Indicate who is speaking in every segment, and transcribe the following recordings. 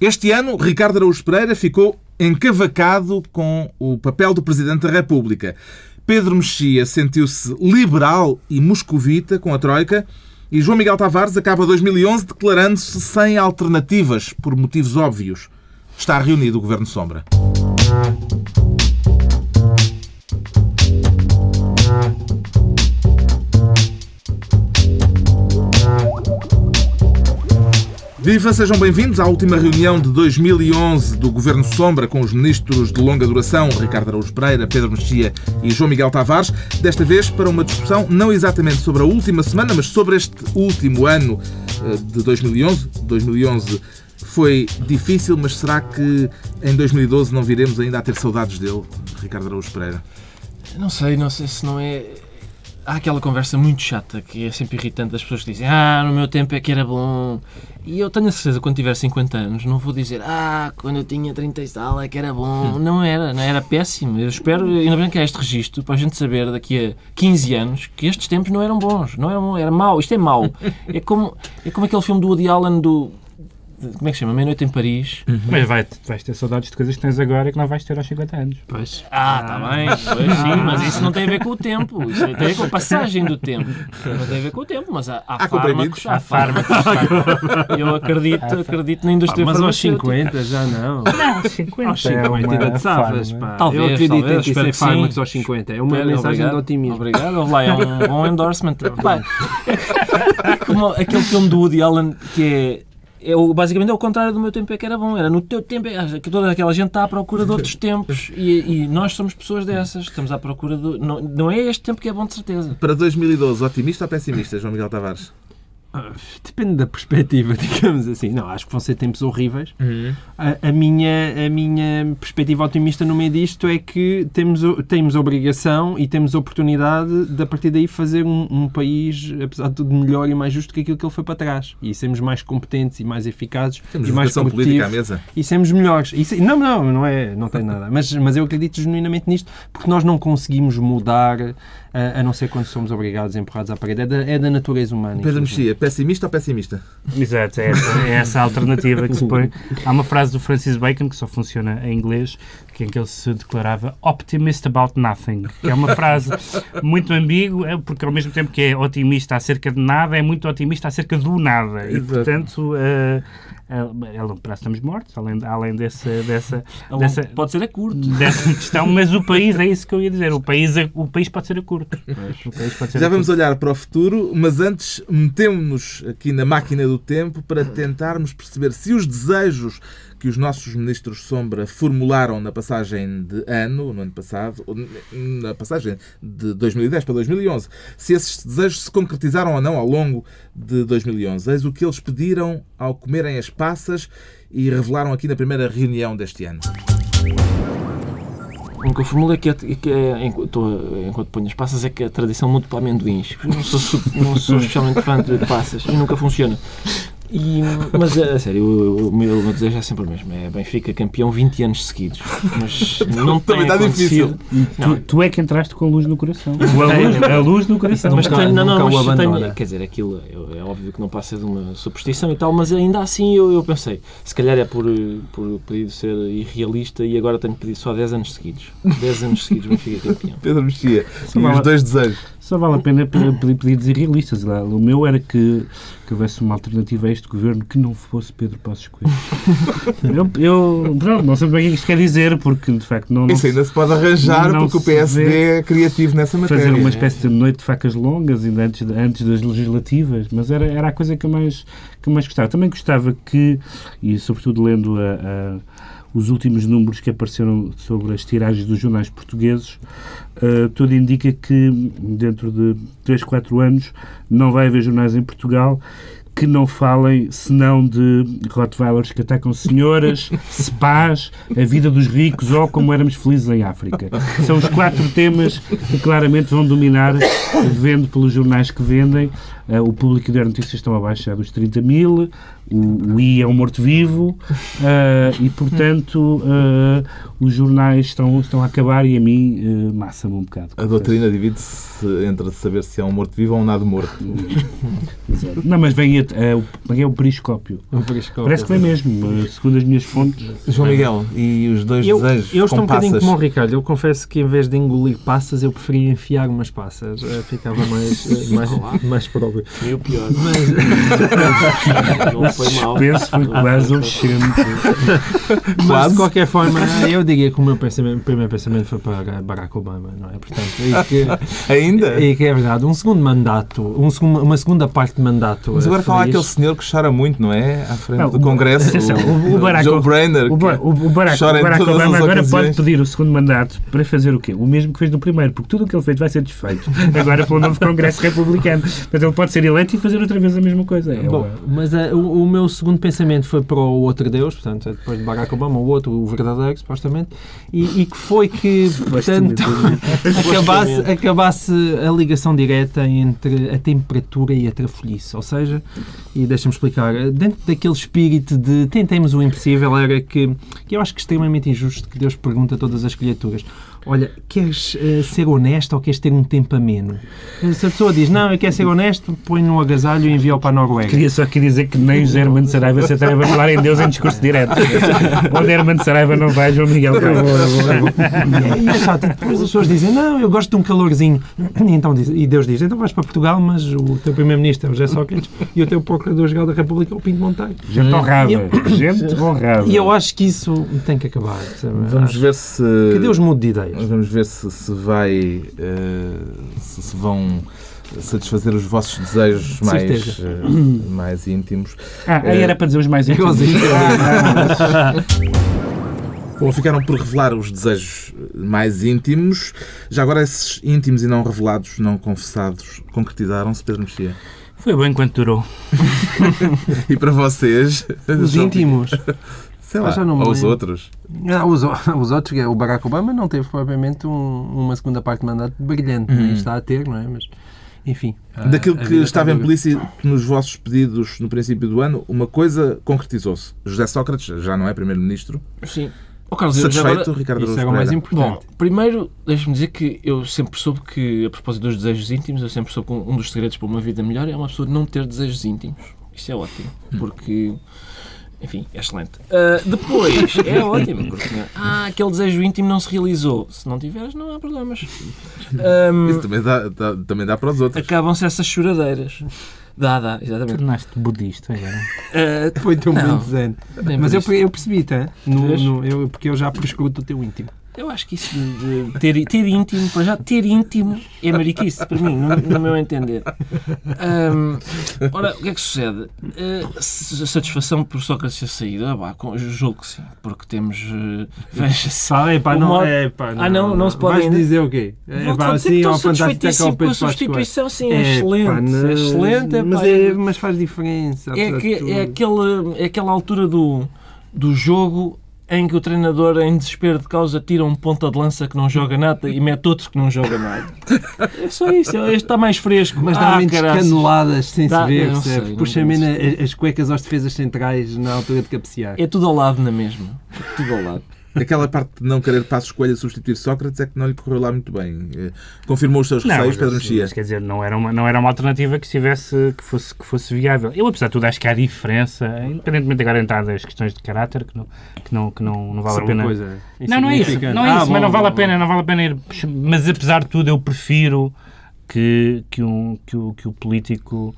Speaker 1: Este ano, Ricardo Araújo Pereira ficou encavacado com o papel do Presidente da República. Pedro Mexia sentiu-se liberal e moscovita com a Troika e João Miguel Tavares acaba 2011 declarando-se sem alternativas, por motivos óbvios. Está reunido o Governo Sombra. Viva, sejam bem-vindos à última reunião de 2011 do Governo Sombra com os ministros de longa duração Ricardo Araújo Pereira, Pedro Mexia e João Miguel Tavares. Desta vez para uma discussão não exatamente sobre a última semana, mas sobre este último ano eh, de 2011. 2011 foi difícil, mas será que em 2012 não viremos ainda a ter saudades dele, Ricardo Araújo Pereira?
Speaker 2: Não sei, não sei se não é há aquela conversa muito chata que é sempre irritante das pessoas que dizem ah, no meu tempo é que era bom. E eu tenho a certeza quando tiver 50 anos não vou dizer ah, quando eu tinha 30 e tal é que era bom. Hum. Não era, não era péssimo. Eu espero, ainda bem que há este registro para a gente saber daqui a 15 anos que estes tempos não eram bons, não eram, era mau. Isto é mau. É como, é como aquele filme do Woody Allen do como é que se chama? Meia-noite em Paris.
Speaker 3: Uhum. Mas vai, vais ter saudades de coisas que tens agora e que não vais ter aos 50 anos.
Speaker 2: Pois. Ah, está ah. bem. Pois, sim, mas isso não tem a ver com o tempo. Isso tem a ver com a passagem do tempo. Não tem a ver com o tempo, mas há, há, há fármacos.
Speaker 3: Há fármacos.
Speaker 2: Eu acredito, acredito na indústria
Speaker 3: Mas aos 50 já não.
Speaker 2: Não, 50. Aos 50 é
Speaker 3: ainda te safas, Talvez, eu acredito talvez, em ter fármacos aos 50. É uma Espero, mensagem obrigado, de otimismo.
Speaker 2: Obrigado. Lá é um bom endorsement. Pá, é como aquele filme do Woody Allen que é eu, basicamente é o contrário do meu tempo é que era bom. Era no teu tempo, é, que toda aquela gente está à procura de outros tempos e, e, nós somos pessoas dessas. Estamos à procura do. Não, não é este tempo que é bom de certeza.
Speaker 1: Para 2012, otimista ou pessimista, João Miguel Tavares?
Speaker 3: Ah, depende da perspectiva, digamos assim. Não, acho que vão ser tempos horríveis. Uhum. A, a, minha, a minha perspectiva otimista no meio disto é que temos, temos obrigação e temos oportunidade de, a partir daí, fazer um, um, país, apesar de tudo, melhor e mais justo que aquilo que ele foi para trás. E sermos mais competentes e mais eficazes
Speaker 1: temos
Speaker 3: e mais
Speaker 1: política à mesa.
Speaker 3: E sermos melhores. E, não, não, não, é, não tem nada. Mas, mas eu acredito genuinamente nisto, porque nós não conseguimos mudar a, não ser quando somos obrigados, empurrados à parede. É da, é da natureza humana.
Speaker 1: Pedro Mexia, pessimista ou pessimista?
Speaker 4: Exato, é essa, é essa a alternativa que se põe. Há uma frase do Francis Bacon, que só funciona em inglês, que em que ele se declarava optimist about nothing, que é uma frase muito ambígua, porque ao mesmo tempo que é otimista acerca de nada, é muito otimista acerca do nada. E, portanto, uh, a longo prazo estamos mortos, além, além desse, dessa, dessa.
Speaker 2: Pode ser a curto.
Speaker 4: Dessa questão, mas o país, é isso que eu ia dizer, o país, o país pode ser a curto.
Speaker 1: Ser Já a vamos curto. olhar para o futuro, mas antes metemos-nos aqui na máquina do tempo para tentarmos perceber se os desejos que os nossos ministros Sombra formularam na passagem de ano, no ano passado, na passagem de 2010 para 2011, se esses desejos se concretizaram ou não ao longo de 2011. Eis o que eles pediram ao comerem as passas e revelaram aqui na primeira reunião deste ano.
Speaker 2: O que eu formulo é que, é, que é, enquanto, enquanto ponho as passas, é que a tradição muda para amendoins. Não sou, não sou especialmente fã de passas e nunca funciona. E, mas a sério, o, meu, o meu desejo é sempre o mesmo: é Benfica campeão 20 anos seguidos. Mas não tem está difícil.
Speaker 3: Tu, tu, é que entraste com a luz no coração. A luz, a luz no coração.
Speaker 2: Mas tenho, não, não, mas tenho, quer dizer, aquilo é, é, óbvio que não passa de uma superstição e tal, mas ainda assim eu, eu pensei: se calhar é por, por pedido ser irrealista e agora tenho pedido só 10 anos seguidos. 10 anos seguidos Benfica campeão.
Speaker 1: Pedro Mexia, os dois desejos.
Speaker 3: Só vale a pena pedir pedidos irrealistas. O meu era que, que houvesse uma alternativa a este governo que não fosse Pedro Passos Coelho. eu, eu pronto, não sei bem o que isto quer dizer, porque de facto não.
Speaker 1: Isso ainda se pode arranjar, porque o PSD é criativo nessa matéria.
Speaker 3: Fazer uma espécie de noite de facas longas, ainda antes, antes das legislativas, mas era, era a coisa que eu mais, que eu mais gostava. Também gostava que, e sobretudo lendo a, a os últimos números que apareceram sobre as tiragens dos jornais portugueses, uh, tudo indica que dentro de 3, 4 anos não vai haver jornais em Portugal que não falem senão de Rottweilers que atacam senhoras, spas, a vida dos ricos ou como éramos felizes em África. São os quatro temas que claramente vão dominar, vendo pelos jornais que vendem. Uh, o público de notícias estão abaixo dos 30 mil,
Speaker 5: o, o I é um morto-vivo uh, e, portanto, uh, os jornais estão, estão a acabar e a mim uh, massa-me um bocado.
Speaker 1: A doutrina divide-se entre saber se é um morto-vivo ou um nada morto.
Speaker 5: Não, mas vem a, o, é o periscópio.
Speaker 3: Um periscópio.
Speaker 5: Parece que vem mesmo, segundo as minhas fontes.
Speaker 1: João Miguel, e os dois
Speaker 3: eu,
Speaker 1: desejos
Speaker 3: Eu estou
Speaker 1: com
Speaker 3: um bocadinho como o Ricardo. Eu confesso que em vez de engolir passas, eu preferia enfiar umas passas. Eh, Ficava mais, eh, mais, mais próprio.
Speaker 2: E o pior.
Speaker 3: Mas,
Speaker 2: foi mal.
Speaker 5: Penso foi quase um
Speaker 3: mas de qualquer forma, eu diria que o meu pensamento, o primeiro pensamento foi para Barack Obama, não é? Portanto, e que,
Speaker 1: Ainda?
Speaker 3: e que é verdade, um segundo mandato, um segundo, uma segunda parte de mandato.
Speaker 1: Mas agora fala
Speaker 3: feliz.
Speaker 1: aquele senhor que chora muito, não é? À frente
Speaker 5: Não,
Speaker 1: do
Speaker 5: o-
Speaker 1: Congresso.
Speaker 5: atenção, o- o Barack-
Speaker 1: Joe Brainer.
Speaker 5: O, o, o Barack, o Barack Obama agora pode pedir o segundo mandato para fazer o quê? O mesmo que fez no primeiro, porque tudo o que ele fez vai ser desfeito. Agora pelo novo Congresso Republicano. Portanto, ele pode ser eleito e fazer outra vez a mesma coisa. É
Speaker 3: Bom, mas eh, o, o meu segundo pensamento foi para o outro Deus, portanto, é depois de Barack Obama, o outro, o verdadeiro, supostamente, e, e que foi que, portanto, acabasse, acabasse a ligação direta entre a temperatura e a trafolhice. Ou seja, e deixa-me explicar, dentro daquele espírito de tentemos o impossível, era que, que eu acho que é extremamente injusto que Deus pergunta a todas as criaturas. Olha, queres eh, ser honesto ou queres ter um tempo ameno? Se a pessoa diz, não, eu quero ser honesto, põe no agasalho e envia-o para a Noruega.
Speaker 5: Queria só aqui dizer que nem o Hermano Saraiva se atreve a falar em Deus em discurso direto. Onde Hermano Saraiva não vai, João Miguel vai.
Speaker 3: E é chato. E depois as pessoas dizem, não, eu gosto de um calorzinho. E, então, diz- e Deus diz, então vais para Portugal, mas o teu primeiro-ministro é o José Sócrates e o teu procurador-geral da República é o Pinto Monteiro.
Speaker 5: Gente honrada. Gente honrada.
Speaker 3: E eu acho que isso tem que acabar. sabe?
Speaker 1: Vamos
Speaker 3: Acho
Speaker 1: ver se.
Speaker 3: Que Deus mude de ideias.
Speaker 1: Vamos ver se, se vai. eh, se, se vão satisfazer os vossos desejos
Speaker 3: De
Speaker 1: mais, eh, mais íntimos.
Speaker 5: Ah, aí era para dizer os mais íntimos.
Speaker 1: Bom, ficaram por revelar os desejos mais íntimos. Já agora, esses íntimos e não revelados, não confessados, concretizaram-se, Pedro Mexia.
Speaker 4: Foi bom enquanto durou.
Speaker 1: E para vocês?
Speaker 3: Os íntimos.
Speaker 1: Sei lá,
Speaker 3: Eu já não me
Speaker 1: ou os
Speaker 3: lembro.
Speaker 1: outros.
Speaker 3: Ah, os, os outros, o Barack Obama não teve propriamente um- uma segunda parte de mandato brilhante, nem está a ter, não é? Mas, enfim. a-
Speaker 1: Daquilo
Speaker 3: a
Speaker 1: que
Speaker 3: vida
Speaker 1: estava implícito nos vossos pedidos no princípio do ano, uma coisa concretizou-se. José Sócrates já não é Primeiro-Ministro.
Speaker 2: Sim. Oh, Carlos,
Speaker 1: Satisfeito,
Speaker 2: agora...
Speaker 1: Ricardo
Speaker 3: Isso
Speaker 1: Araújo
Speaker 3: era o mais importante.
Speaker 2: Bom, primeiro, deixa-me dizer que eu sempre soube que, a propósito dos desejos íntimos, eu sempre soube que um dos segredos para uma vida melhor é uma pessoa não ter desejos íntimos. Isto é ótimo, porque, enfim, é excelente. Ah, depois, é ótimo, porque ah, aquele desejo íntimo não se realizou. Se não tiveres, não há problemas. Ahm,
Speaker 1: Isso também dá, dá- também dá para os outros.
Speaker 2: Acabam-se essas choradeiras. Dá, dá, exatamente.
Speaker 4: Tornaste budista agora.
Speaker 2: Ah,
Speaker 3: Foi tão
Speaker 2: bem
Speaker 3: Mas
Speaker 2: por
Speaker 3: eu, eu percebi, tá? No, no- eu, porque eu já prescruto o teu íntimo.
Speaker 2: Eu acho que isso de, de ter, ter íntimo, para já, ter íntimo é mariquice, para mim, no, no meu entender. Ahm, ora, o que é que sucede? S- satisfação por Sócrates ter saído? Ah, com- julgo que sim, porque temos. eh, veja-se.
Speaker 3: Pá, é pá,
Speaker 2: O
Speaker 3: não,
Speaker 2: modo-
Speaker 3: é pá,
Speaker 2: Ah, não, não se pode
Speaker 3: Vais
Speaker 2: ainda-
Speaker 3: dizer o quê? É
Speaker 2: Vou
Speaker 3: pá,
Speaker 2: dizer que estou
Speaker 3: é é
Speaker 2: satisfeitíssimo com a
Speaker 3: Coelho.
Speaker 2: substituição, sim, é,
Speaker 3: É,
Speaker 2: excelente.
Speaker 3: não-
Speaker 2: é excelente. é,
Speaker 3: mas, é, mas faz diferença.
Speaker 2: é, que, é, aquele, é aquela altura do, do jogo em que o treinador, em desespero de causa, tira um ponta de lança que não joga nada e mete outro que não joga nada. É só isso. Este está mais fresco.
Speaker 3: Mas
Speaker 2: ah,
Speaker 3: dá menos
Speaker 2: caraças.
Speaker 3: caneladas sem
Speaker 2: Dá-
Speaker 3: se ver,
Speaker 2: sei, não-
Speaker 3: Puxa
Speaker 2: não
Speaker 3: menos
Speaker 2: sei.
Speaker 3: as cuecas aos defesas centrais na altura de cabecear.
Speaker 2: É tudo ao lado na mesma. É tudo ao lado.
Speaker 1: Aquela parte de não querer passo escolha substituir Sócrates é que não lhe correu lá muito bem. Eh, Confirmou os seus receios,
Speaker 4: mas,
Speaker 1: Pedro Mexia.
Speaker 4: mas quer dizer, não era, uma, não era uma alternativa que, estivesse, que, fosse, que fosse viável. Eu, apesar de tudo, acho que há diferença, independentemente agora de entrar das questões de caráter, que não, que não, que não, não vale
Speaker 3: São
Speaker 4: a pena.
Speaker 3: coisa
Speaker 4: Não, não é isso, não é
Speaker 3: Ah,
Speaker 4: isso, mas
Speaker 3: bom,
Speaker 4: não vale a
Speaker 3: bom,
Speaker 4: pena,
Speaker 3: bom.
Speaker 4: não vale a pena ir. Mas apesar de tudo, eu prefiro que, que, um, que, o, que o político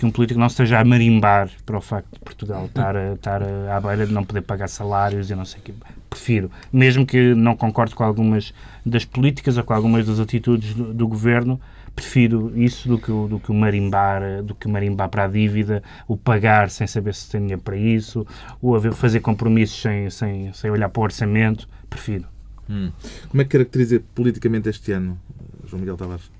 Speaker 4: que um político não esteja a marimbar para o facto de Portugal estar, a- estar a- à beira de não poder pagar salários e não sei o quê. Prefiro, mesmo que não concorde com algumas das políticas ou com algumas das atitudes do, do governo, prefiro isso do que, o- do que o marimbar, do que o marimbar para a dívida, o pagar sem saber se tem dinheiro para isso, o haver- fazer compromissos sem, sem, sem olhar para o orçamento, prefiro.
Speaker 1: Hum. Como é que caracteriza politicamente este ano, João Miguel Tavares?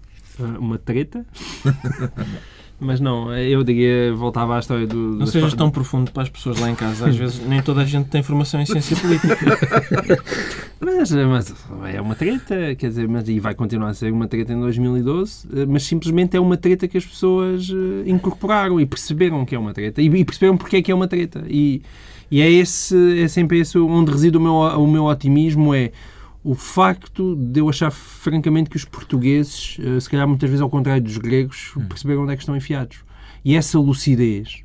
Speaker 3: Ah, Uma treta. Mas não, eu diria, voltava à história do.
Speaker 2: Não sejas tão profundo para as pessoas lá em casa. Às vezes nem toda a gente tem formação em ciência política.
Speaker 3: mas, mas é uma treta, quer dizer, mas, e vai continuar a ser uma treta em 2012, mas simplesmente é uma treta que as pessoas eh, incorporaram e perceberam que é uma treta. E, e perceberam porque é que é uma treta. E, e é, esse, é sempre esse onde reside o meu, o meu otimismo, é o facto de eu achar francamente que os portugueses, eh, se calhar muitas vezes ao contrário dos gregos, hum. perceberam onde é que estão enfiados. E essa lucidez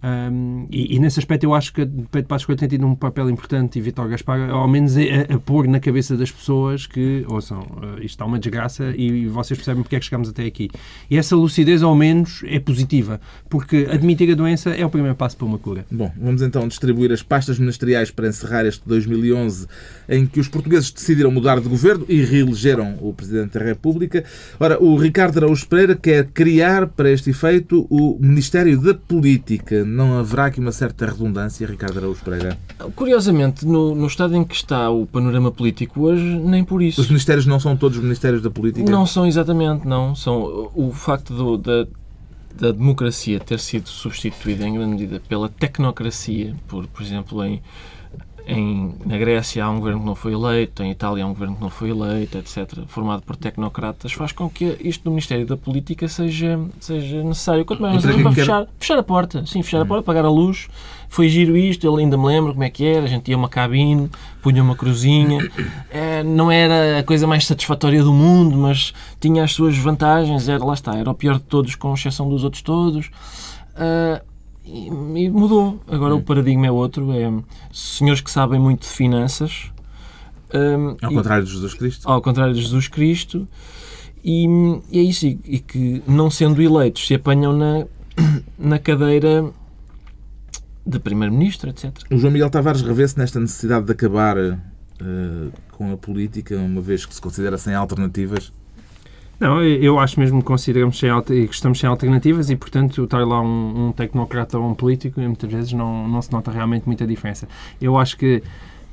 Speaker 3: um, e, e, nesse aspecto eu acho que Pedro Passos Coelho tem tido um papel importante e Vitor Gaspar, ao menos a, a, pôr na cabeça das pessoas que, ouçam, uh, isto está uma desgraça e vocês percebem porque é que chegamos até aqui. E essa lucidez, ao menos, é positiva, porque admitir a doença é o primeiro passo para uma cura.
Speaker 1: Bom, vamos então distribuir as pastas ministeriais para encerrar este 2011 em que os portugueses decidiram mudar de governo e reelegeram o Presidente da República. Ora, o Ricardo Araújo Pereira quer criar para este efeito o Ministério da Política não haverá aqui uma certa redundância, Ricardo Araújo Pereira?
Speaker 2: Curiosamente, no, no estado em que está o panorama político hoje, nem por isso.
Speaker 1: Os ministérios não são todos ministérios da política?
Speaker 2: Não são exatamente, não. São o facto do, da, da democracia ter sido substituída em grande medida pela tecnocracia, por, por exemplo, em em, na Grécia há um governo que não foi eleito, em Itália há um governo que não foi eleito, etc., formado por tecnocratas, faz com que isto do Ministério da Política seja, seja necessário. Quanto mais necessário para fechar, fechar a porta, sim, fechar a porta, apagar a luz. Foi giro isto, eu ainda me lembro como é que era, a gente ia uma cabine, punha uma cruzinha, é, não era a coisa mais satisfatória do mundo, mas tinha as suas vantagens, era, lá está, era o pior de todos, com exceção dos outros todos. Uh, e, e mudou. Agora hum. o paradigma é outro. É senhores que sabem muito de finanças.
Speaker 1: Um, ao e, contrário de Jesus Cristo.
Speaker 2: Ao contrário de Jesus Cristo. E, e é isso. E, e, que, não sendo eleitos, se apanham na, na cadeira de Primeiro-Ministro, etc.
Speaker 1: O João Miguel Tavares revê-se nesta necessidade de acabar uh, com a política, uma vez que se considera sem alternativas?
Speaker 3: Não, eu acho mesmo que consideramos sem, que estamos sem alternativas e, portanto, estar lá um, um tecnocrata ou um político, muitas vezes não, não se nota realmente muita diferença. Eu acho que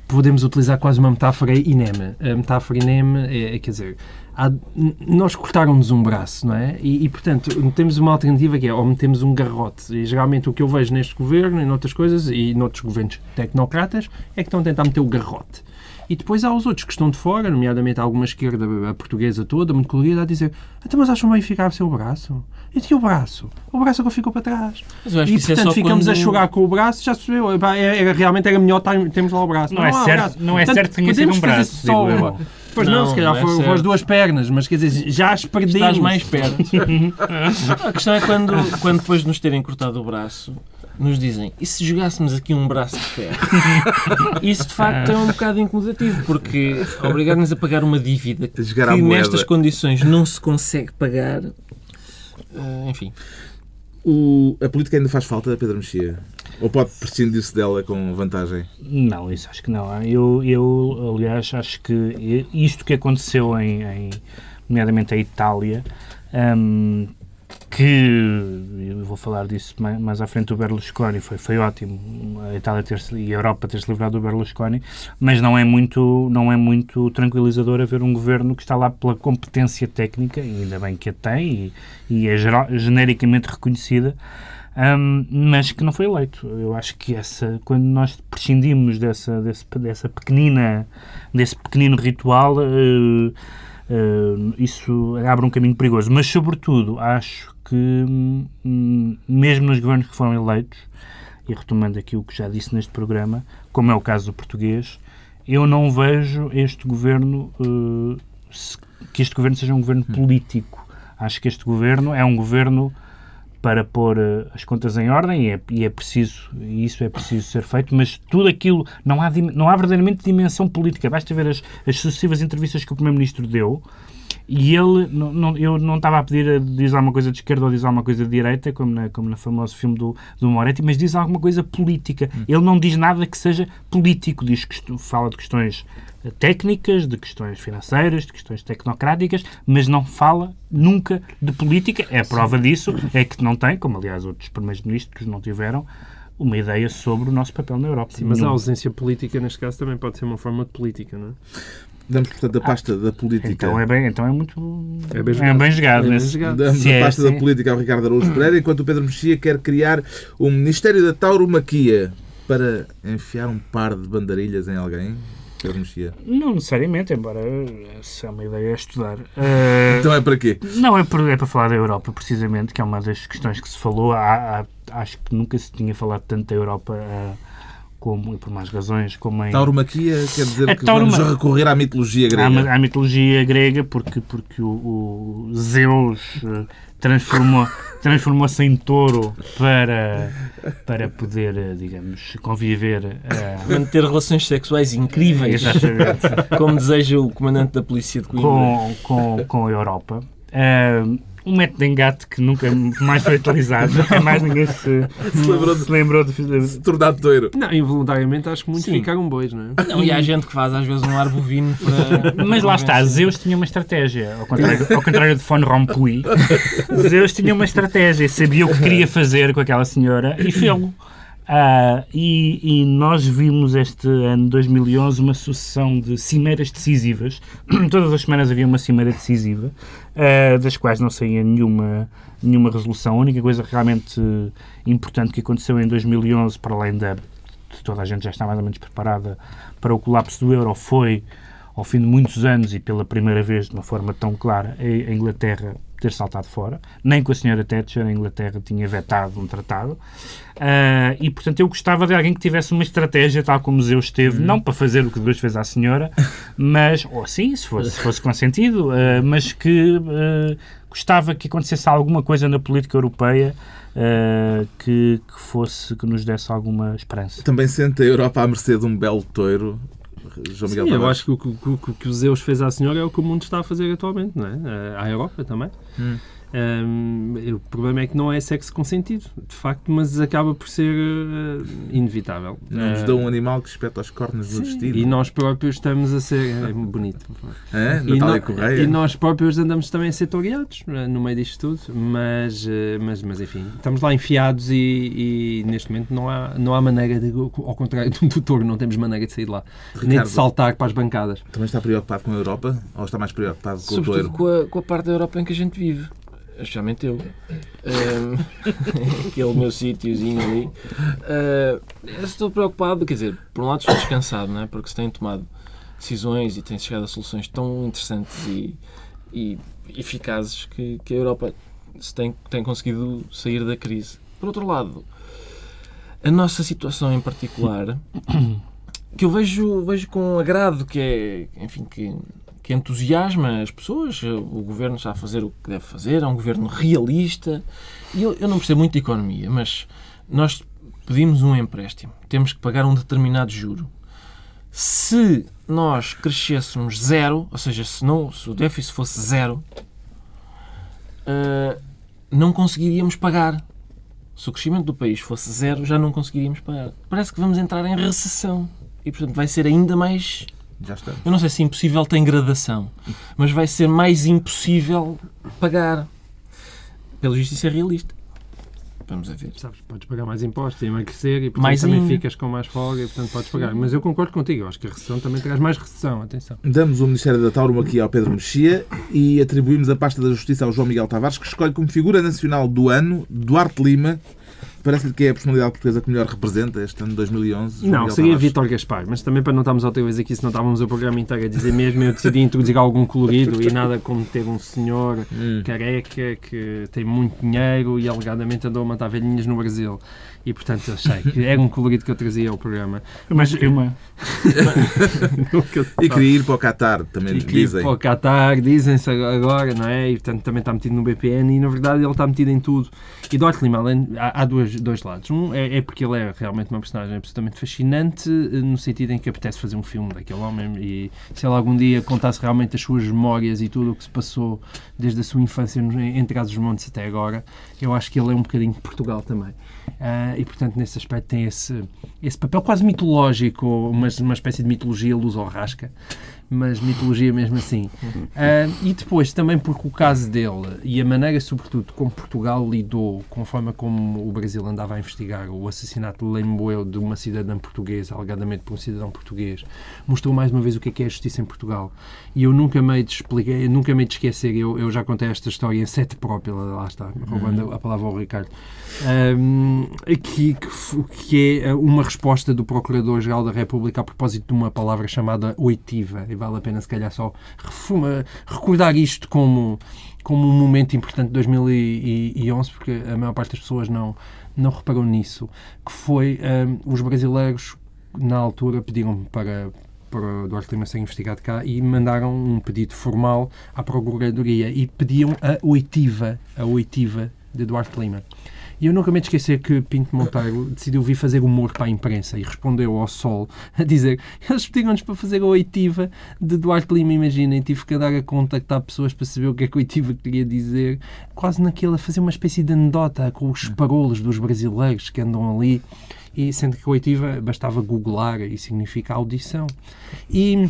Speaker 3: podemos utilizar quase uma metáfora ineme. A metáfora ineme é, é quer dizer, há, nós cortaram-nos um braço, não é? E, e, portanto, temos uma alternativa que é ou metemos um garrote. E geralmente o que eu vejo neste governo e noutras coisas e noutros governos tecnocratas é que estão a tentar meter o garrote. E depois há os outros que estão de fora, nomeadamente alguma esquerda a portuguesa toda, muito colorida, a dizer então, mas acham bem ficar sem o braço? E tinha o braço? O braço que ficou para trás. e, é portanto, é ficamos quando... a chorar com o braço, já se viu. Era, realmente era melhor termos lá o braço.
Speaker 4: Não, não é certo, não é portanto, certo que tenha sido um braço, só
Speaker 3: digo Pois não, não, se calhar não é foram as duas pernas, mas quer dizer, já as perdemos.
Speaker 2: Estás mais perto. a questão é quando, quando depois de nos terem cortado o braço, nos dizem e se jogássemos aqui um braço de ferro? Isso de facto é um bocado incomodativo, porque obrigar-nos a pagar uma dívida que nestas condições não se consegue pagar, uh, enfim.
Speaker 1: O, a política ainda faz falta, Pedro Mexia? Ou pode prescindir-se dela com vantagem?
Speaker 4: Não, isso acho que não. Eu, eu aliás, acho que isto que aconteceu em, em nomeadamente a Itália, um, que eu vou falar disso mais, mais à frente do Berlusconi foi foi ótimo. A Itália ter e a Europa ter se livrado do Berlusconi mas não é muito não é muito tranquilizador haver um governo que está lá pela competência técnica e ainda bem que a tem e, e é genericamente reconhecida um, mas que não foi eleito. Eu acho que essa quando nós prescindimos dessa desse, dessa pequenina desse pequenino ritual uh, Uh, isso abre um caminho perigoso. Mas, sobretudo, acho que, hum, mesmo nos governos que foram eleitos, e retomando aqui o que já disse neste programa, como é o caso do português, eu não vejo este governo uh, se, que este governo seja um governo hum. político. Acho que este governo é um governo para pôr uh, as contas em ordem e é, e é, preciso, e isso é preciso ser feito, mas tudo aquilo, não há, não há verdadeiramente dimensão política. Basta ver as, as sucessivas entrevistas que o Primeiro-Ministro deu e ele, não, não, eu não estava a pedir a dizer alguma coisa de esquerda ou dizer alguma coisa de direita, como na, como no famoso filme do, do Moretti, mas diz alguma coisa política. Hum. Ele não diz nada que seja político, diz que fala de questões eh, técnicas, de questões financeiras, de questões tecnocráticas, mas não fala nunca de política. É a prova disso é que não tem, como aliás outros primeiros ministros não tiveram, uma ideia sobre o nosso papel na Europa.
Speaker 3: Sim, mas a ausência política, neste caso, também pode ser uma forma de política, não é?
Speaker 1: Damos, portanto, a pasta da política.
Speaker 4: Então é bem, então é muito.
Speaker 3: É bem jogado.
Speaker 4: É bem jogado.
Speaker 3: É bem jogado.
Speaker 1: Damos
Speaker 4: Se
Speaker 1: a
Speaker 4: é
Speaker 1: pasta da política ao Ricardo Araújo Pereira, enquanto o Pedro Mexia quer criar o Ministério da Tauromaquia para enfiar um par de bandarilhas em alguém. Pedro Mexia.
Speaker 4: Não necessariamente, embora essa é uma ideia a estudar. Eh,
Speaker 1: Então é para quê?
Speaker 4: Não, é, por- é para falar da Europa, precisamente, que é uma das questões que se falou. Há- há- acho que nunca se tinha falado tanto da Europa ah, como, e por mais razões, como em.
Speaker 1: Tauromaquia quer dizer
Speaker 4: A
Speaker 1: que vamos
Speaker 4: tauroma-
Speaker 1: recorrer à mitologia grega.
Speaker 4: ma- há mitologia grega porque, porque o, o Zeus eh, transformou, transformou-se em touro para, para poder, eh, digamos, conviver. eh,
Speaker 2: Manter relações sexuais incríveis,
Speaker 4: exatamente.
Speaker 2: como deseja o comandante da polícia de Coimbra.
Speaker 4: com, com, com a Europa. Eh, um método de engate que nunca mais foi utilizado, nunca mais ninguém se,
Speaker 1: Se lembrou de-
Speaker 4: se lembrou de,
Speaker 1: Se tornar toiro.
Speaker 3: Não, involuntariamente acho que muitos
Speaker 2: Sim.
Speaker 3: ficaram bois, não é?
Speaker 2: Não, e há gente que faz às vezes um ar bovino para.
Speaker 4: Mas lá está, Zeus tinha uma estratégia. Ao contrário, ao contrário de Von Rompuy, Zeus tinha uma estratégia, sabia o que queria fazer com aquela senhora e fê-lo. Ah, e, e nós vimos este ano 2011 uma sucessão de cimeiras decisivas. Todas as semanas havia uma cimeira decisiva, ah, das quais não saía nenhuma, nenhuma resolução. A única coisa realmente importante que aconteceu em 2011, para além da de toda a gente já está mais ou menos preparada para o colapso do euro, foi ao fim de muitos anos e pela primeira vez de uma forma tão clara, a Inglaterra ter saltado fora. Nem com a senhora Thatcher a Inglaterra tinha vetado um tratado. Ah, e, portanto, eu gostava de alguém que tivesse uma estratégia, tal como Zeus teve, não para fazer o que Deus fez à senhora, mas, ou sim, se fosse, se fosse consentido, ah, mas que ah, gostava que acontecesse alguma coisa na política europeia ah, que, que fosse, que nos desse alguma esperança.
Speaker 1: Também sente a Europa à mercê de um belo toiro. João Miguel
Speaker 3: Sim, eu acho que o que, o que- que o Zeus fez à senhora é o que o mundo está a fazer atualmente, não é? Eh, À Europa também.
Speaker 1: Hum.
Speaker 3: Um, o problema é que não é sexo consentido, de facto, mas acaba por ser eh, inevitável.
Speaker 1: Não nos
Speaker 3: Eh,
Speaker 1: dão um animal que espeta os cornos do
Speaker 3: sim,
Speaker 1: destino.
Speaker 3: e nós próprios estamos a ser. É bonito.
Speaker 1: Hã?
Speaker 3: E,
Speaker 1: Natália
Speaker 3: no-
Speaker 1: Correia.
Speaker 3: e nós próprios andamos também a ser toreados eh, no meio disto tudo, mas, mas, mas enfim, estamos lá enfiados e, e neste momento não há, não há maneira de, ao contrário do, do touro, não temos maneira de sair de lá, nem
Speaker 1: Ricardo.
Speaker 3: de saltar para as bancadas.
Speaker 1: Também está preocupado com a Europa? Ou está mais preocupado com o
Speaker 2: Sobretudo
Speaker 1: toiro?
Speaker 2: com a, com a parte da Europa em que a gente vive. Especialmente eu. Ehm, aquele meu sítiozinho ali. Eu estou preocupado, quer dizer, por um lado estou descansado, não é? porque se têm tomado decisões e têm chegado a soluções tão interessantes e, e eficazes que, que a Europa se tem, tem conseguido sair da crise. Por outro lado, a nossa situação em particular, que eu vejo, vejo com agrado, que é, enfim, que, que entusiasma as pessoas. O governo está a fazer o que deve fazer, é um governo realista. E eu, eu não percebo muito de economia, mas nós pedimos um empréstimo, temos que pagar um determinado juro. Se nós crescêssemos zero, ou seja, se, não, se o déficit fosse zero, ah, não conseguiríamos pagar. Se o crescimento do país fosse zero, já não conseguiríamos pagar. Parece que vamos entrar em recessão. E, portanto, vai ser ainda mais
Speaker 1: Já está.
Speaker 2: eu não sei se impossível tem gradação, mas vai ser mais impossível pagar. Pelo visto, isso é realista. Vamos a ver.
Speaker 3: Sabes, podes pagar mais impostos e emagrecer e portanto,
Speaker 2: Mais
Speaker 3: também ficas com mais folga e portanto podes pagar. Mas eu concordo contigo, eu acho que a recessão também traz mais recessão, atenção.
Speaker 1: Damos o Ministério da Tauromaquia ao Pedro Mexia e atribuímos a pasta da Justiça ao João Miguel Tavares, que escolhe como figura nacional do ano Duarte Lima. Parece-lhe que é a personalidade portuguesa que melhor representa este ano de 2011. João
Speaker 3: Não, seria
Speaker 1: Tavares.
Speaker 3: Vítor Gaspar, mas também para não estarmos outra vez aqui, se não estávamos o programa inteiro a dizer mesmo, eu decidi introduzir algum colorido e nada como ter um senhor
Speaker 1: Hum.
Speaker 3: careca que tem muito dinheiro e alegadamente andou a matar velhinhas no Brasil. E portanto achei que era um colorido que eu trazia ao programa.
Speaker 4: Mas uma,
Speaker 1: E queria ir para o Qatar, também
Speaker 3: E que ir
Speaker 1: dizem.
Speaker 3: para o Qatar, dizem-se agora, não é? E portanto também está metido no BPN e na verdade ele está metido em tudo. E Duarte Lima, além, há, há dois, dois lados. Um é, é porque ele é realmente uma personagem absolutamente fascinante, eh, no sentido em que apetece fazer um filme daquele homem e se ele algum dia contasse realmente as suas memórias e tudo o que se passou desde a sua infância no- em Trás-os-Montes até agora, eu acho que ele é um bocadinho de Portugal também. Ah, e portanto nesse aspecto tem esse, esse papel quase mitológico, uma, uma espécie de mitologia luz-rasca mas mitologia mesmo assim. Uh, e depois também porque o caso dele e a maneira, sobretudo, como Portugal lidou com a forma como o Brasil andava a investigar o assassinato de Lemoeu de uma cidadã portuguesa, alegadamente por um cidadão português, mostrou mais uma vez o que é, que é a justiça em Portugal. E eu nunca me explicar, nunca me esquecer, eu, eu já contei esta história em sete própria, lá está, roubando a palavra ao Ricardo, um, que, que, que é uma resposta do Procurador-Geral da República a propósito de uma palavra chamada oitiva. Vale a pena se calhar só recordar isto como, como um momento importante de 2011, porque a maior parte das pessoas não, não reparou nisso, que foi um, os brasileiros na altura pediram para, para Lima ser investigado cá e mandaram um pedido formal à Procuradoria e pediam a oitiva, a oitiva de Duarte Lima. E eu nunca me esquecer que Pinto Monteiro decidiu vir fazer humor para a imprensa e respondeu ao Sol a dizer eles pediram-nos para fazer a oitiva de Duarte Lima, imaginem, tive que andar a contactar pessoas para saber o que é que a oitiva queria dizer, quase naquela, fazer uma espécie de anedota com os parolos dos brasileiros que andam ali, e sendo que oitiva bastava googlar e significa audição. E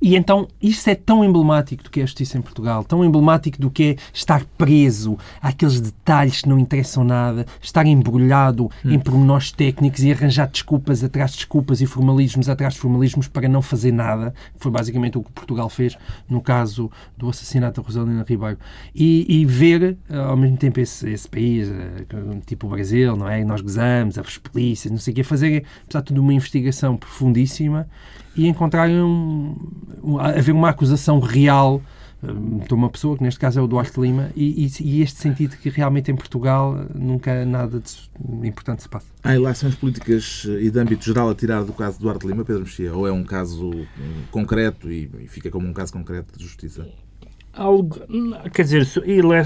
Speaker 3: e então, isto é tão emblemático do que é a justiça em Portugal, tão emblemático do que é estar preso àqueles detalhes que não interessam nada, estar embrulhado hum. em pormenores técnicos e arranjar desculpas atrás de desculpas e formalismos atrás de formalismos para não fazer nada. Foi basicamente o que Portugal fez no caso do assassinato da Rosalina Ribeiro. E, e ver, eh, ao mesmo tempo, esse, esse país, eh, tipo o Brasil, não é? Nós gozamos, as polícias, não sei o quê, fazer, apesar de tudo, uma investigação profundíssima e encontrarem um, haver uma acusação real hum, de uma pessoa, que neste caso é o Duarte Lima, e, e, este sentido que realmente em Portugal nunca nada de importante se passa.
Speaker 1: Há eleições políticas e de âmbito geral a tirar do caso Duarte Lima, Pedro Mexia, ou é um caso concreto e, e fica como um caso concreto de justiça?
Speaker 4: Algo, quer dizer,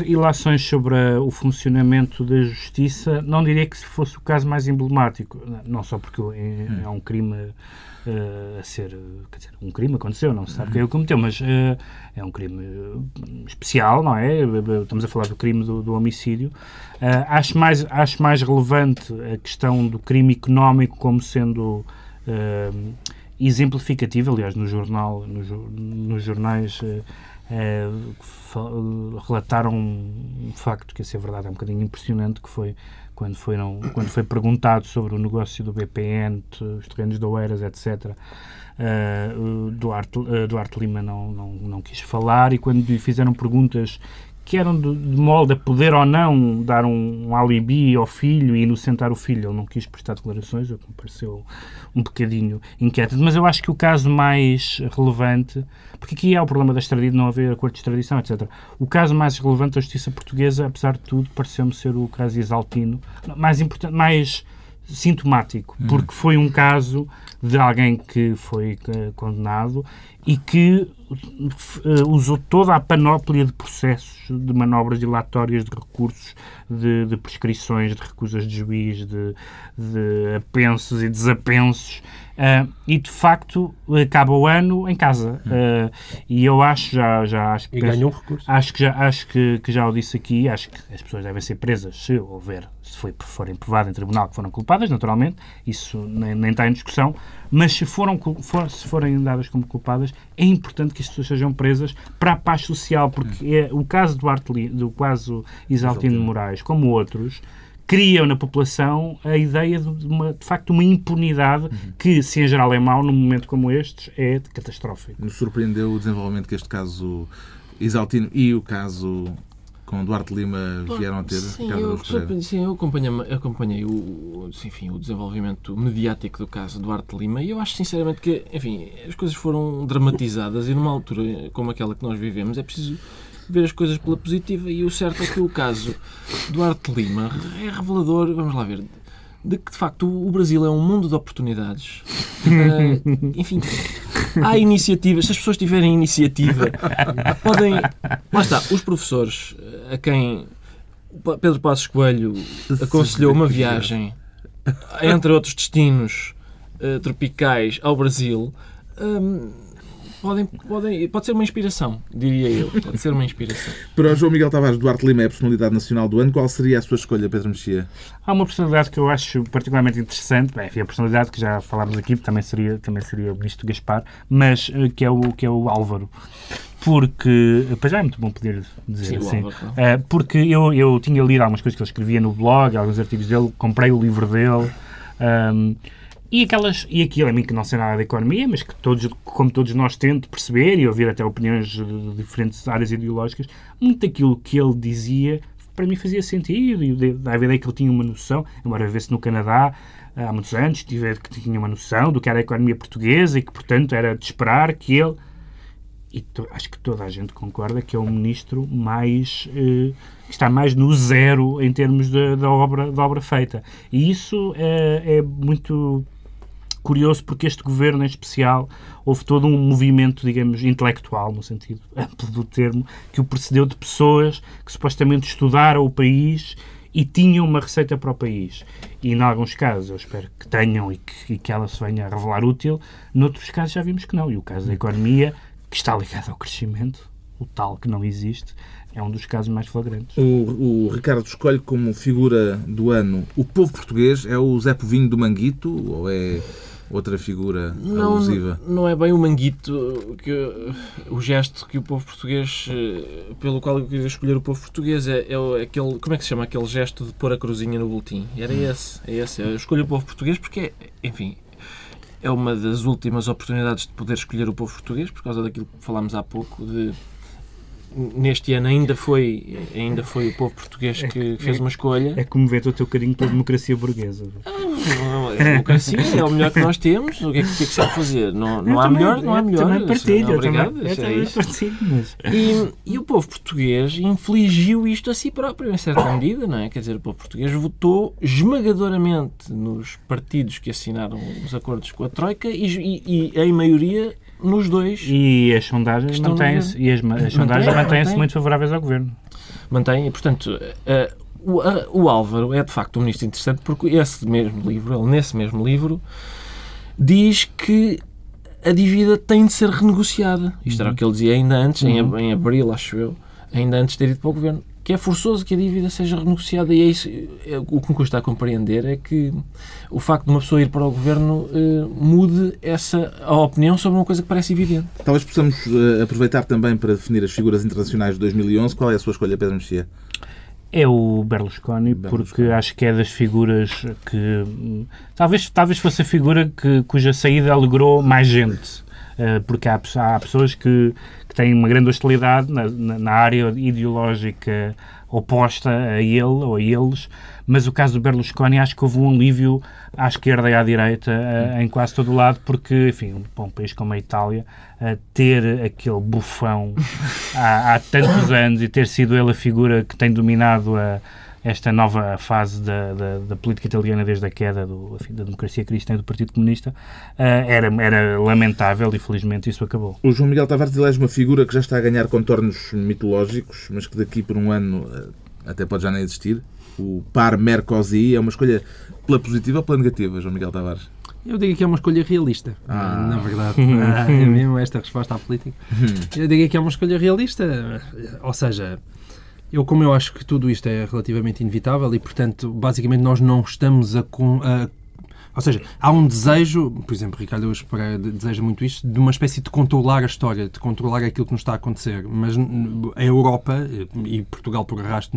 Speaker 4: ilações sobre o funcionamento da justiça, não diria que fosse o caso mais emblemático, não só porque é, é um crime uh, a ser, quer dizer, um crime aconteceu, não se sabe quem o cometeu, mas uh, é um crime especial, não é? Estamos a falar do crime do, do homicídio. Uh, acho, mais, acho mais relevante a questão do crime económico como sendo exemplificativa, aliás, no jornal, no, nos jornais relataram um facto que, a ser verdade, é um bocadinho impressionante, que foi quando, foram, quando foi perguntado sobre o negócio do BPN, os terrenos de Oeiras, etc., uh, Duarte, uh, Duarte Lima não, não, não quis falar e quando lhe fizeram perguntas que eram de, de molde a poder ou não dar um, um, alibi ao filho e inocentar o filho. Ele não quis prestar declarações, o que me pareceu um bocadinho inquieto. Mas eu acho que o caso mais relevante, porque aqui há o problema da extradição, não haver acordo de extradição, etc. O caso mais relevante da justiça portuguesa, apesar de tudo, pareceu-me ser o caso Exaltino, mais importante, mais sintomático, hum. porque foi um caso de alguém que foi eh, condenado e que uh, usou toda a panóplia de processos, de manobras dilatórias, de recursos, de, de prescrições, de recusas de juiz, de, de apensos e desapensos, uh, e de facto acaba o ano em casa. Uh, e eu acho, já, já acho
Speaker 3: que. E ganhou recurso.
Speaker 4: Acho que já, acho que, que já o disse aqui, acho que as pessoas devem ser presas se houver, se foi, forem provadas em tribunal que foram culpadas, naturalmente, isso nem, nem está em discussão, mas se, foram, for, se forem dadas como culpadas, é importante que as pessoas sejam presas para a paz social, porque hum. é, o caso do, Arte, do caso Isaltino Moraes, como outros, criam na população a ideia de, uma, de facto, uma impunidade uhum. que, se em geral é mau, num momento como estes, é catastrófico.
Speaker 1: Nos surpreendeu o desenvolvimento que este caso Isaltino e o caso com Duarte Lima vieram a ter?
Speaker 2: Sim, eu, sim, eu acompanhei, acompanhei o, enfim, o desenvolvimento mediático do caso Duarte Lima e eu acho sinceramente que enfim, as coisas foram dramatizadas e numa altura como aquela que nós vivemos é preciso ver as coisas pela positiva e o certo é que o caso Duarte Lima é revelador, vamos lá ver, de que de facto o Brasil é um mundo de oportunidades. Uh, enfim, há iniciativas, se as pessoas tiverem iniciativa, podem. Lá está, os professores a quem Pedro Passos Coelho aconselhou uma viagem, entre outros destinos uh, tropicais, ao Brasil. Um, podem, podem, pode ser uma inspiração, diria eu. Pode ser uma inspiração.
Speaker 1: Para o João Miguel Tavares Duarte Lima é a personalidade nacional do ano. Qual seria a sua escolha, Pedro Mexia?
Speaker 4: Há uma personalidade que eu acho particularmente interessante, bem, enfim, a personalidade que já falámos aqui, também seria, também seria o ministro Gaspar, mas eh, que é o, que é o Álvaro. Porque, pois já é muito bom poder dizer assim. Eh, porque eu, eu tinha lido algumas coisas que ele escrevia no blog, alguns artigos dele, comprei o livro dele, ahm, e, aquelas, e aquilo a mim que não sei nada de economia, mas que todos, como todos nós tento perceber e ouvir até opiniões de diferentes áreas ideológicas, muito daquilo que ele dizia para mim fazia sentido e dava a ideia que ele tinha uma noção, embora vê-se no Canadá há muitos anos, tive que tinha uma noção do que era a economia portuguesa e que, portanto, era de esperar que ele e to- acho que toda a gente concorda que é o ministro mais eh, está mais no zero em termos da, da obra da obra feita. E isso é, é muito curioso porque este governo em especial houve todo um movimento digamos intelectual no sentido amplo do termo que o precedeu de pessoas que supostamente estudaram o país e tinham uma receita para o país. E, em alguns casos, eu espero que tenham e que, e que ela se venha a revelar útil. Noutros casos, já vimos que não. E o caso da economia, que está ligado ao crescimento, o tal que não existe, é um dos casos mais flagrantes.
Speaker 1: O, o Ricardo escolhe como figura do ano o povo português. É o Zé Povinho do Manguito ou é outra figura
Speaker 2: Não,
Speaker 1: alusiva?
Speaker 2: não é bem o manguito, que, o gesto que o povo português, eh, pelo qual eu queria escolher o povo português, é, é o- aquele, como é que se chama aquele gesto de pôr a cruzinha no boletim? Era esse, é esse. Eu escolho o povo português porque, enfim, é uma das últimas oportunidades de poder escolher o povo português, por causa daquilo que falámos há pouco, de neste ano ainda foi, ainda foi o povo português que fez uma escolha.
Speaker 4: É como ver o teu carinho pela democracia burguesa.
Speaker 2: Não, A democracia é o melhor que nós temos. O que é que, é se há fazer? Não, não
Speaker 4: Eu
Speaker 2: há
Speaker 4: também-
Speaker 2: melhor, não há melhor.
Speaker 4: Também partilho,
Speaker 2: Obrigado.
Speaker 4: também,
Speaker 2: é
Speaker 4: também
Speaker 2: isso.
Speaker 4: partilho, mas...
Speaker 2: E, e o povo português infligiu isto a si próprio, em certa medida, não é? Quer dizer, o povo português votou esmagadoramente nos partidos que assinaram os acordos com a Troika e, e- e, em maioria, nos dois.
Speaker 4: E as sondagens mantêm-se, e as, as sondagens mantêm-se
Speaker 2: mantém.
Speaker 4: muito favoráveis ao governo.
Speaker 2: Mantém, e, portanto, eh, o, a- o Álvaro é de facto um ministro interessante porque esse mesmo livro, ele nesse mesmo livro, diz que a dívida tem de ser renegociada. Isto era o que ele dizia ainda antes, em, ab- em abril, acho eu, ainda antes de ter ido para o governo. Que é forçoso que a dívida seja renegociada e é isso. é, o que me custa a compreender é que o facto de uma pessoa ir para o governo eh, mude essa a opinião sobre uma coisa que parece evidente.
Speaker 1: Talvez possamos eh, aproveitar também para definir as figuras internacionais de 2011. Qual é a sua escolha, Pedro Mexia?
Speaker 4: É o Berlusconi,
Speaker 1: Berlusconi.
Speaker 4: porque acho que é das figuras que. Talvez, talvez fosse a figura que, cuja saída alegrou mais gente. Eh, Porque há, há pessoas que, que têm uma grande hostilidade na, na- área ideológica oposta a ele ou a eles, mas o caso do Berlusconi acho que houve um alívio à esquerda e à direita eh, em quase todo o lado, porque, enfim, para um país como a Itália, eh, ter aquele bufão há, há tantos anos e ter sido ele a figura que tem dominado a, esta nova fase da, da, da política italiana desde a queda do, enfim, da democracia cristã e do Partido Comunista, eh, era, era lamentável e felizmente isso acabou.
Speaker 1: O João Miguel Tavares elege uma figura que já está a ganhar contornos mitológicos, mas que daqui por um ano eh, até pode já nem existir. O par Mercosi é uma escolha pela positiva ou pela negativa, João Miguel Tavares?
Speaker 3: Eu diria que é uma escolha realista,
Speaker 1: Ah.
Speaker 3: na verdade. Ah, é mesmo esta resposta à política. Eu diria que é uma escolha realista, ou seja, eu como eu acho que tudo isto é relativamente inevitável e, portanto, basicamente nós não estamos a... a ou seja, há um desejo, por exemplo, Ricardo de- deseja muito isto, de uma espécie de controlar a história, de controlar aquilo que nos está a acontecer. Mas a Europa, e Portugal por arrasto,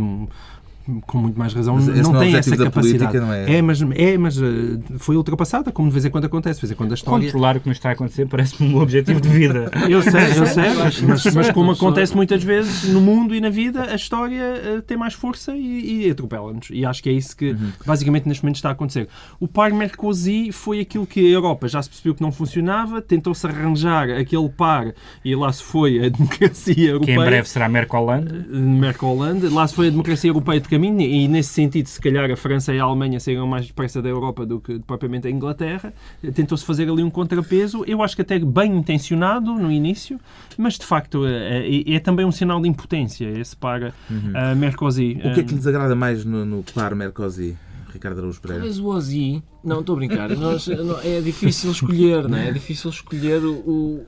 Speaker 3: com muito mais razão,
Speaker 1: Mas
Speaker 3: não
Speaker 1: não é
Speaker 3: tem essa
Speaker 1: da política,
Speaker 3: capacidade.
Speaker 1: não é?
Speaker 3: É, mas, é, mas eh, foi ultrapassada, como de vez em quando acontece. De vez em quando a história.
Speaker 4: Controlar o que nos está a acontecer parece-me um objetivo de vida.
Speaker 3: Eu sei, eu sei, mas, mas, mas como acontece muitas vezes no mundo e na vida, a história eh, tem mais força e, e atropela-nos. E acho que é isso que basicamente neste momento está a acontecer. O par Mercosi foi aquilo que a Europa já se percebeu que não funcionava, tentou-se arranjar aquele par e lá se foi a democracia
Speaker 4: que em
Speaker 3: europeia.
Speaker 4: breve será Mercoland.
Speaker 3: Mercoland, lá se foi a democracia europeia de caminho e nesse sentido, se calhar a França e a Alemanha saíram mais depressa da Europa do que propriamente a Inglaterra. Tentou-se fazer ali um contrapeso, eu acho que até bem intencionado no início, mas de facto é, é- é também um sinal de impotência esse para a Mercosi.
Speaker 1: O que é que lhe desagrada mais no, no par Mercosi, Ricardo Araújo Pereira?
Speaker 2: Talvez o Ozzy. Não, estou a brincar. Nós- não- é difícil escolher, não é? É difícil escolher o,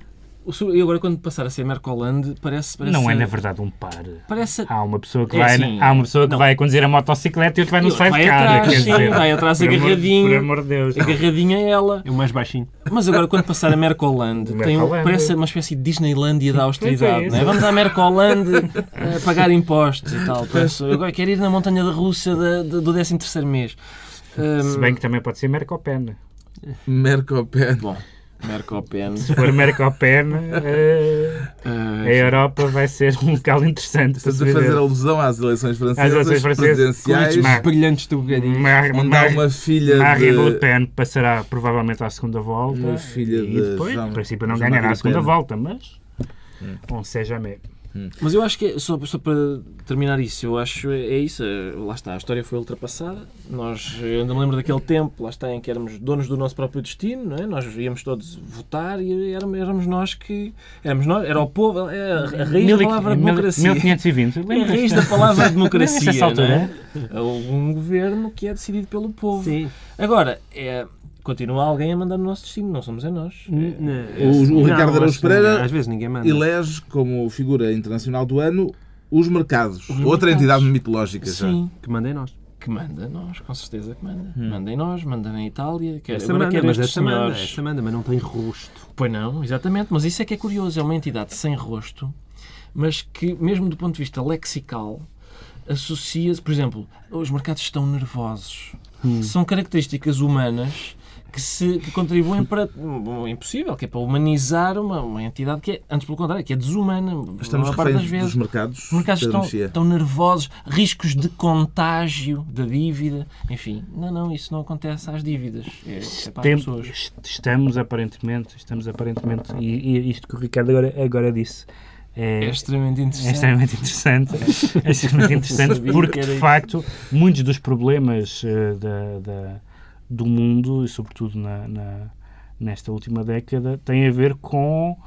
Speaker 2: E agora, quando passar a ser Mercoland, parece. parece
Speaker 4: Não é, na verdade, um par.
Speaker 2: Parece.
Speaker 4: Há uma pessoa que
Speaker 2: É,
Speaker 4: vai,
Speaker 2: sim.
Speaker 4: há uma pessoa que
Speaker 2: Não.
Speaker 4: vai conduzir a motocicleta e outra vai no
Speaker 2: Vai
Speaker 4: sidecar.
Speaker 2: atrás,
Speaker 4: quer
Speaker 2: sim,
Speaker 4: dizer.
Speaker 2: vai atrás
Speaker 4: Por
Speaker 2: agarradinho.
Speaker 4: Por amor de Deus.
Speaker 2: Agarradinha é ela.
Speaker 3: É o mais baixinho.
Speaker 2: Mas agora, quando passar a Mercoland, tem um- parece uma espécie de Disneylandia da austeridade.
Speaker 4: É,
Speaker 2: não é? Vamos à Mercoland eh, pagar impostos e tal. Parece- agora quero ir na montanha da Rússia da- da- do 13 mês.
Speaker 4: Se bem que também pode ser Mercopen.
Speaker 1: Mercopen.
Speaker 2: Bom, Mercopen.
Speaker 4: Se for Mercopen, eh,
Speaker 2: eh,
Speaker 4: a Europa vai ser um local interessante se
Speaker 1: a fazer alusão às eleições francesas,
Speaker 4: eleições francesas,
Speaker 1: presidenciais,
Speaker 4: Mar-
Speaker 3: Brilhantes.
Speaker 4: Mar-
Speaker 1: onde há
Speaker 4: Mar-
Speaker 1: uma filha
Speaker 4: Marine Le
Speaker 1: de...
Speaker 4: Pen passará provavelmente à segunda volta
Speaker 1: Uma filha
Speaker 4: e
Speaker 1: de
Speaker 4: depois,
Speaker 1: Jean-
Speaker 4: em princípio, não
Speaker 1: Jean-Marie
Speaker 4: ganhará a
Speaker 1: Le
Speaker 4: segunda
Speaker 1: Pen.
Speaker 4: volta, mas on sait jamais.
Speaker 2: Mas eu acho que, é- só, só para terminar isso, eu acho é é isso. é- Lá está, a história foi ultrapassada. Nós, eu ainda me lembro daquele tempo, lá está, em que éramos donos do nosso próprio destino, não é? Nós íamos todos votar e éramos, éramos nós que. Éramos nós, era o povo, é a, raiz
Speaker 4: Mil
Speaker 2: da palavra
Speaker 4: mil-
Speaker 2: democracia.
Speaker 4: 1520.
Speaker 2: É a raiz da palavra democracia.
Speaker 4: Nessa altura,
Speaker 2: não? É um governo que é decidido pelo povo.
Speaker 3: Sim.
Speaker 2: Agora, é, continua alguém a mandar no nosso destino, não somos é nós.
Speaker 1: O- o Ricardo
Speaker 3: Não,
Speaker 1: Araújo Pereira
Speaker 3: Às vezes ninguém manda.
Speaker 1: elege como figura internacional do ano os mercados.
Speaker 2: Os
Speaker 1: Outra
Speaker 2: mercados.
Speaker 1: entidade mitológica já.
Speaker 2: Sim.
Speaker 3: Que mandem nós.
Speaker 2: Que manda nós, com certeza que manda. Manda em nós, manda na Itália. Quer,
Speaker 3: Essa
Speaker 2: agora
Speaker 3: manda,
Speaker 2: quer
Speaker 3: mas essa manda, essa manda, mas não tem rosto.
Speaker 2: Pois não, exatamente. Mas isso é que é curioso. É uma entidade sem rosto, mas que, mesmo do ponto de vista lexical, associa-se. Por exemplo, os mercados estão nervosos. São características humanas que, se, que contribuem para. Bom, é impossível, que é para humanizar uma, uma entidade que é, antes pelo contrário, que é desumana.
Speaker 1: Estamos
Speaker 2: parte das vezes.
Speaker 1: dos mercados.
Speaker 2: Os mercados estão, estão nervosos, riscos de contágio da dívida. Enfim, não, não, isso não acontece às dívidas. É, é para as pessoas.
Speaker 4: est- estamos aparentemente, estamos aparentemente, e, e isto que o Ricardo agora, agora disse é,
Speaker 2: É extremamente
Speaker 4: é
Speaker 2: interessante.
Speaker 4: extremamente interessante, é extremamente interessante porque de facto muitos dos problemas da, da- do mundo e sobretudo na, na- nesta última década têm a ver com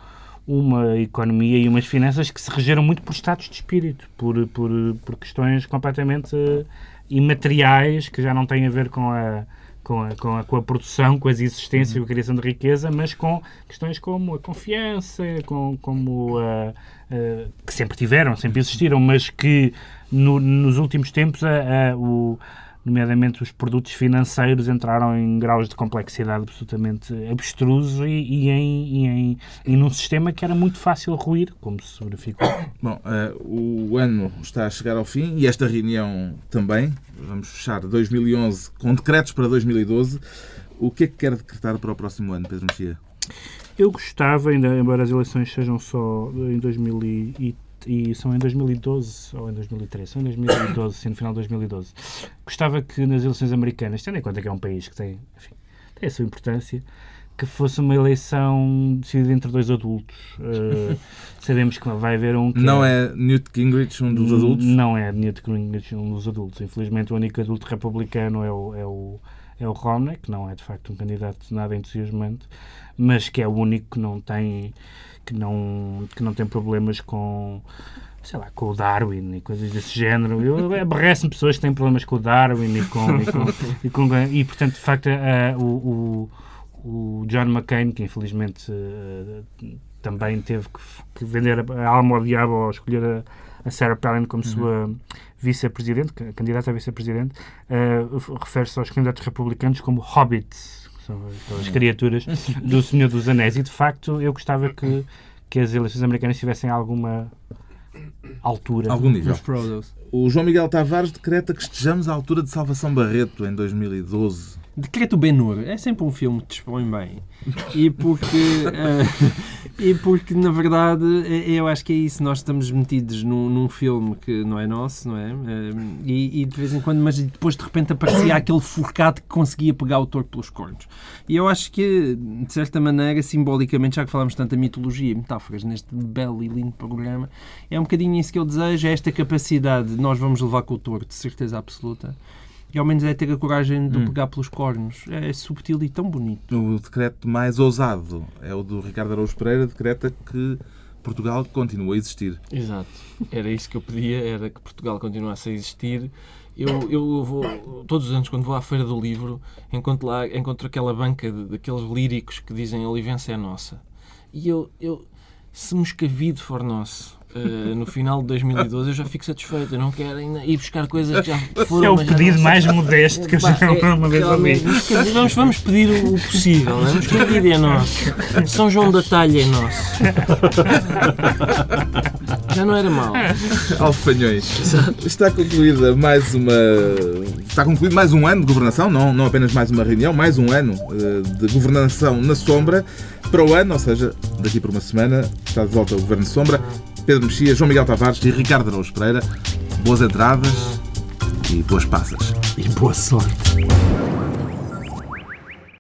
Speaker 4: uma economia e umas finanças que se regeram muito por estados de espírito, por, por, por questões completamente eh, imateriais que já não têm a ver com a, com a, com a, com a produção, com as existências, com a criação de riqueza, mas com questões como a confiança, com, como a, a- que sempre tiveram, sempre existiram, mas que no- nos últimos tempos a- o nomeadamente os produtos financeiros entraram em graus de complexidade absolutamente abstruso e, e em, e, em, e num sistema que era muito fácil ruir, como se verificou.
Speaker 1: Bom, eh, o ano está a chegar ao fim e esta reunião também. Vamos fechar 2011 com decretos para 2012. O que é que quer decretar para o próximo ano, Pedro Mexia?
Speaker 4: Eu gostava, ainda, embora as eleições sejam só em 2013, e são em 2012 ou em 2013, são em 2012, sim, no final de 2012. Gostava que nas eleições americanas, tendo em conta que é um país que tem, enfim, tem a sua importância, que fosse uma eleição decidida entre dois adultos. Eh, sabemos que vai haver um que
Speaker 1: Não é Newt Gingrich um dos adultos?
Speaker 4: Não é Newt Gingrich um dos adultos. Infelizmente o único adulto republicano é o, é o, é o Romney, que não é de facto um candidato nada entusiasmante, mas que é o único que não tem que não, que não tem problemas com sei lá, com o Darwin e coisas desse género. Eu aborrece-me pessoas que têm problemas com o Darwin e com, e, com, e, com- e, portanto, de facto, eh, o, o, o John McCain, que infelizmente eh, também teve que, que vender a, alma ao diabo ao escolher a, a Sarah Palin como sua vice-presidente, ca- candidata a vice-presidente, eh, refere-se aos candidatos republicanos como hobbits, são aquelas criaturas do Senhor dos Anéis. E, de facto, eu gostava que, que as eleições americanas tivessem alguma altura.
Speaker 1: Algum nível. O João Miguel Tavares decreta que estejamos à altura de Salvação Barreto em 2012.
Speaker 3: Decreto Ben-Hur é sempre um filme que expõe bem. E porque, eh, e porque na verdade, eh, eu acho que é isso. Nós estamos metidos num, num filme que não é nosso, não é? Eh, E, e de vez em quando, mas depois de repente aparecia aquele forcado que conseguia pegar o touro pelos cornos. E eu acho que, de certa maneira, simbolicamente, já que falamos tanto da mitologia e metáforas neste belo e lindo programa, é um bocadinho isso que eu desejo, é esta capacidade de nós vamos levar com o touro, de certeza absoluta. E ao menos é ter a coragem de o pegar pelos cornos. É subtil e tão bonito.
Speaker 1: O decreto mais ousado é o do Ricardo Araújo Pereira, decreta que Portugal continua a existir.
Speaker 2: Exato. Era isso que eu pedia, era que Portugal continuasse a existir. Eu, eu vou, todos os anos, quando vou à Feira do Livro, encontro lá encontro aquela banca de- daqueles líricos que dizem a Olivença é nossa. E eu, eu se Moscavide for nosso uh, no final de 2012, eu já fico satisfeito. Eu não quero ainda ir buscar coisas que já foram.
Speaker 4: É o pedido mais modesto que eu já é, uma vez ouvi.
Speaker 2: Vamos, vamos pedir o possível. Né? Moscavide é nosso. São João da Talha é nosso. Já não era mal.
Speaker 1: Alfanhões. Está concluída mais uma. Está concluído mais um ano de governação, não, não apenas mais uma reunião, mais um ano uh, de governação na sombra. Para o ano, ou seja, daqui por uma semana, está de volta o Governo de Sombra. Pedro Mexia, João Miguel Tavares e Ricardo Araújo Pereira. Boas entradas e boas passas.
Speaker 3: E boa sorte.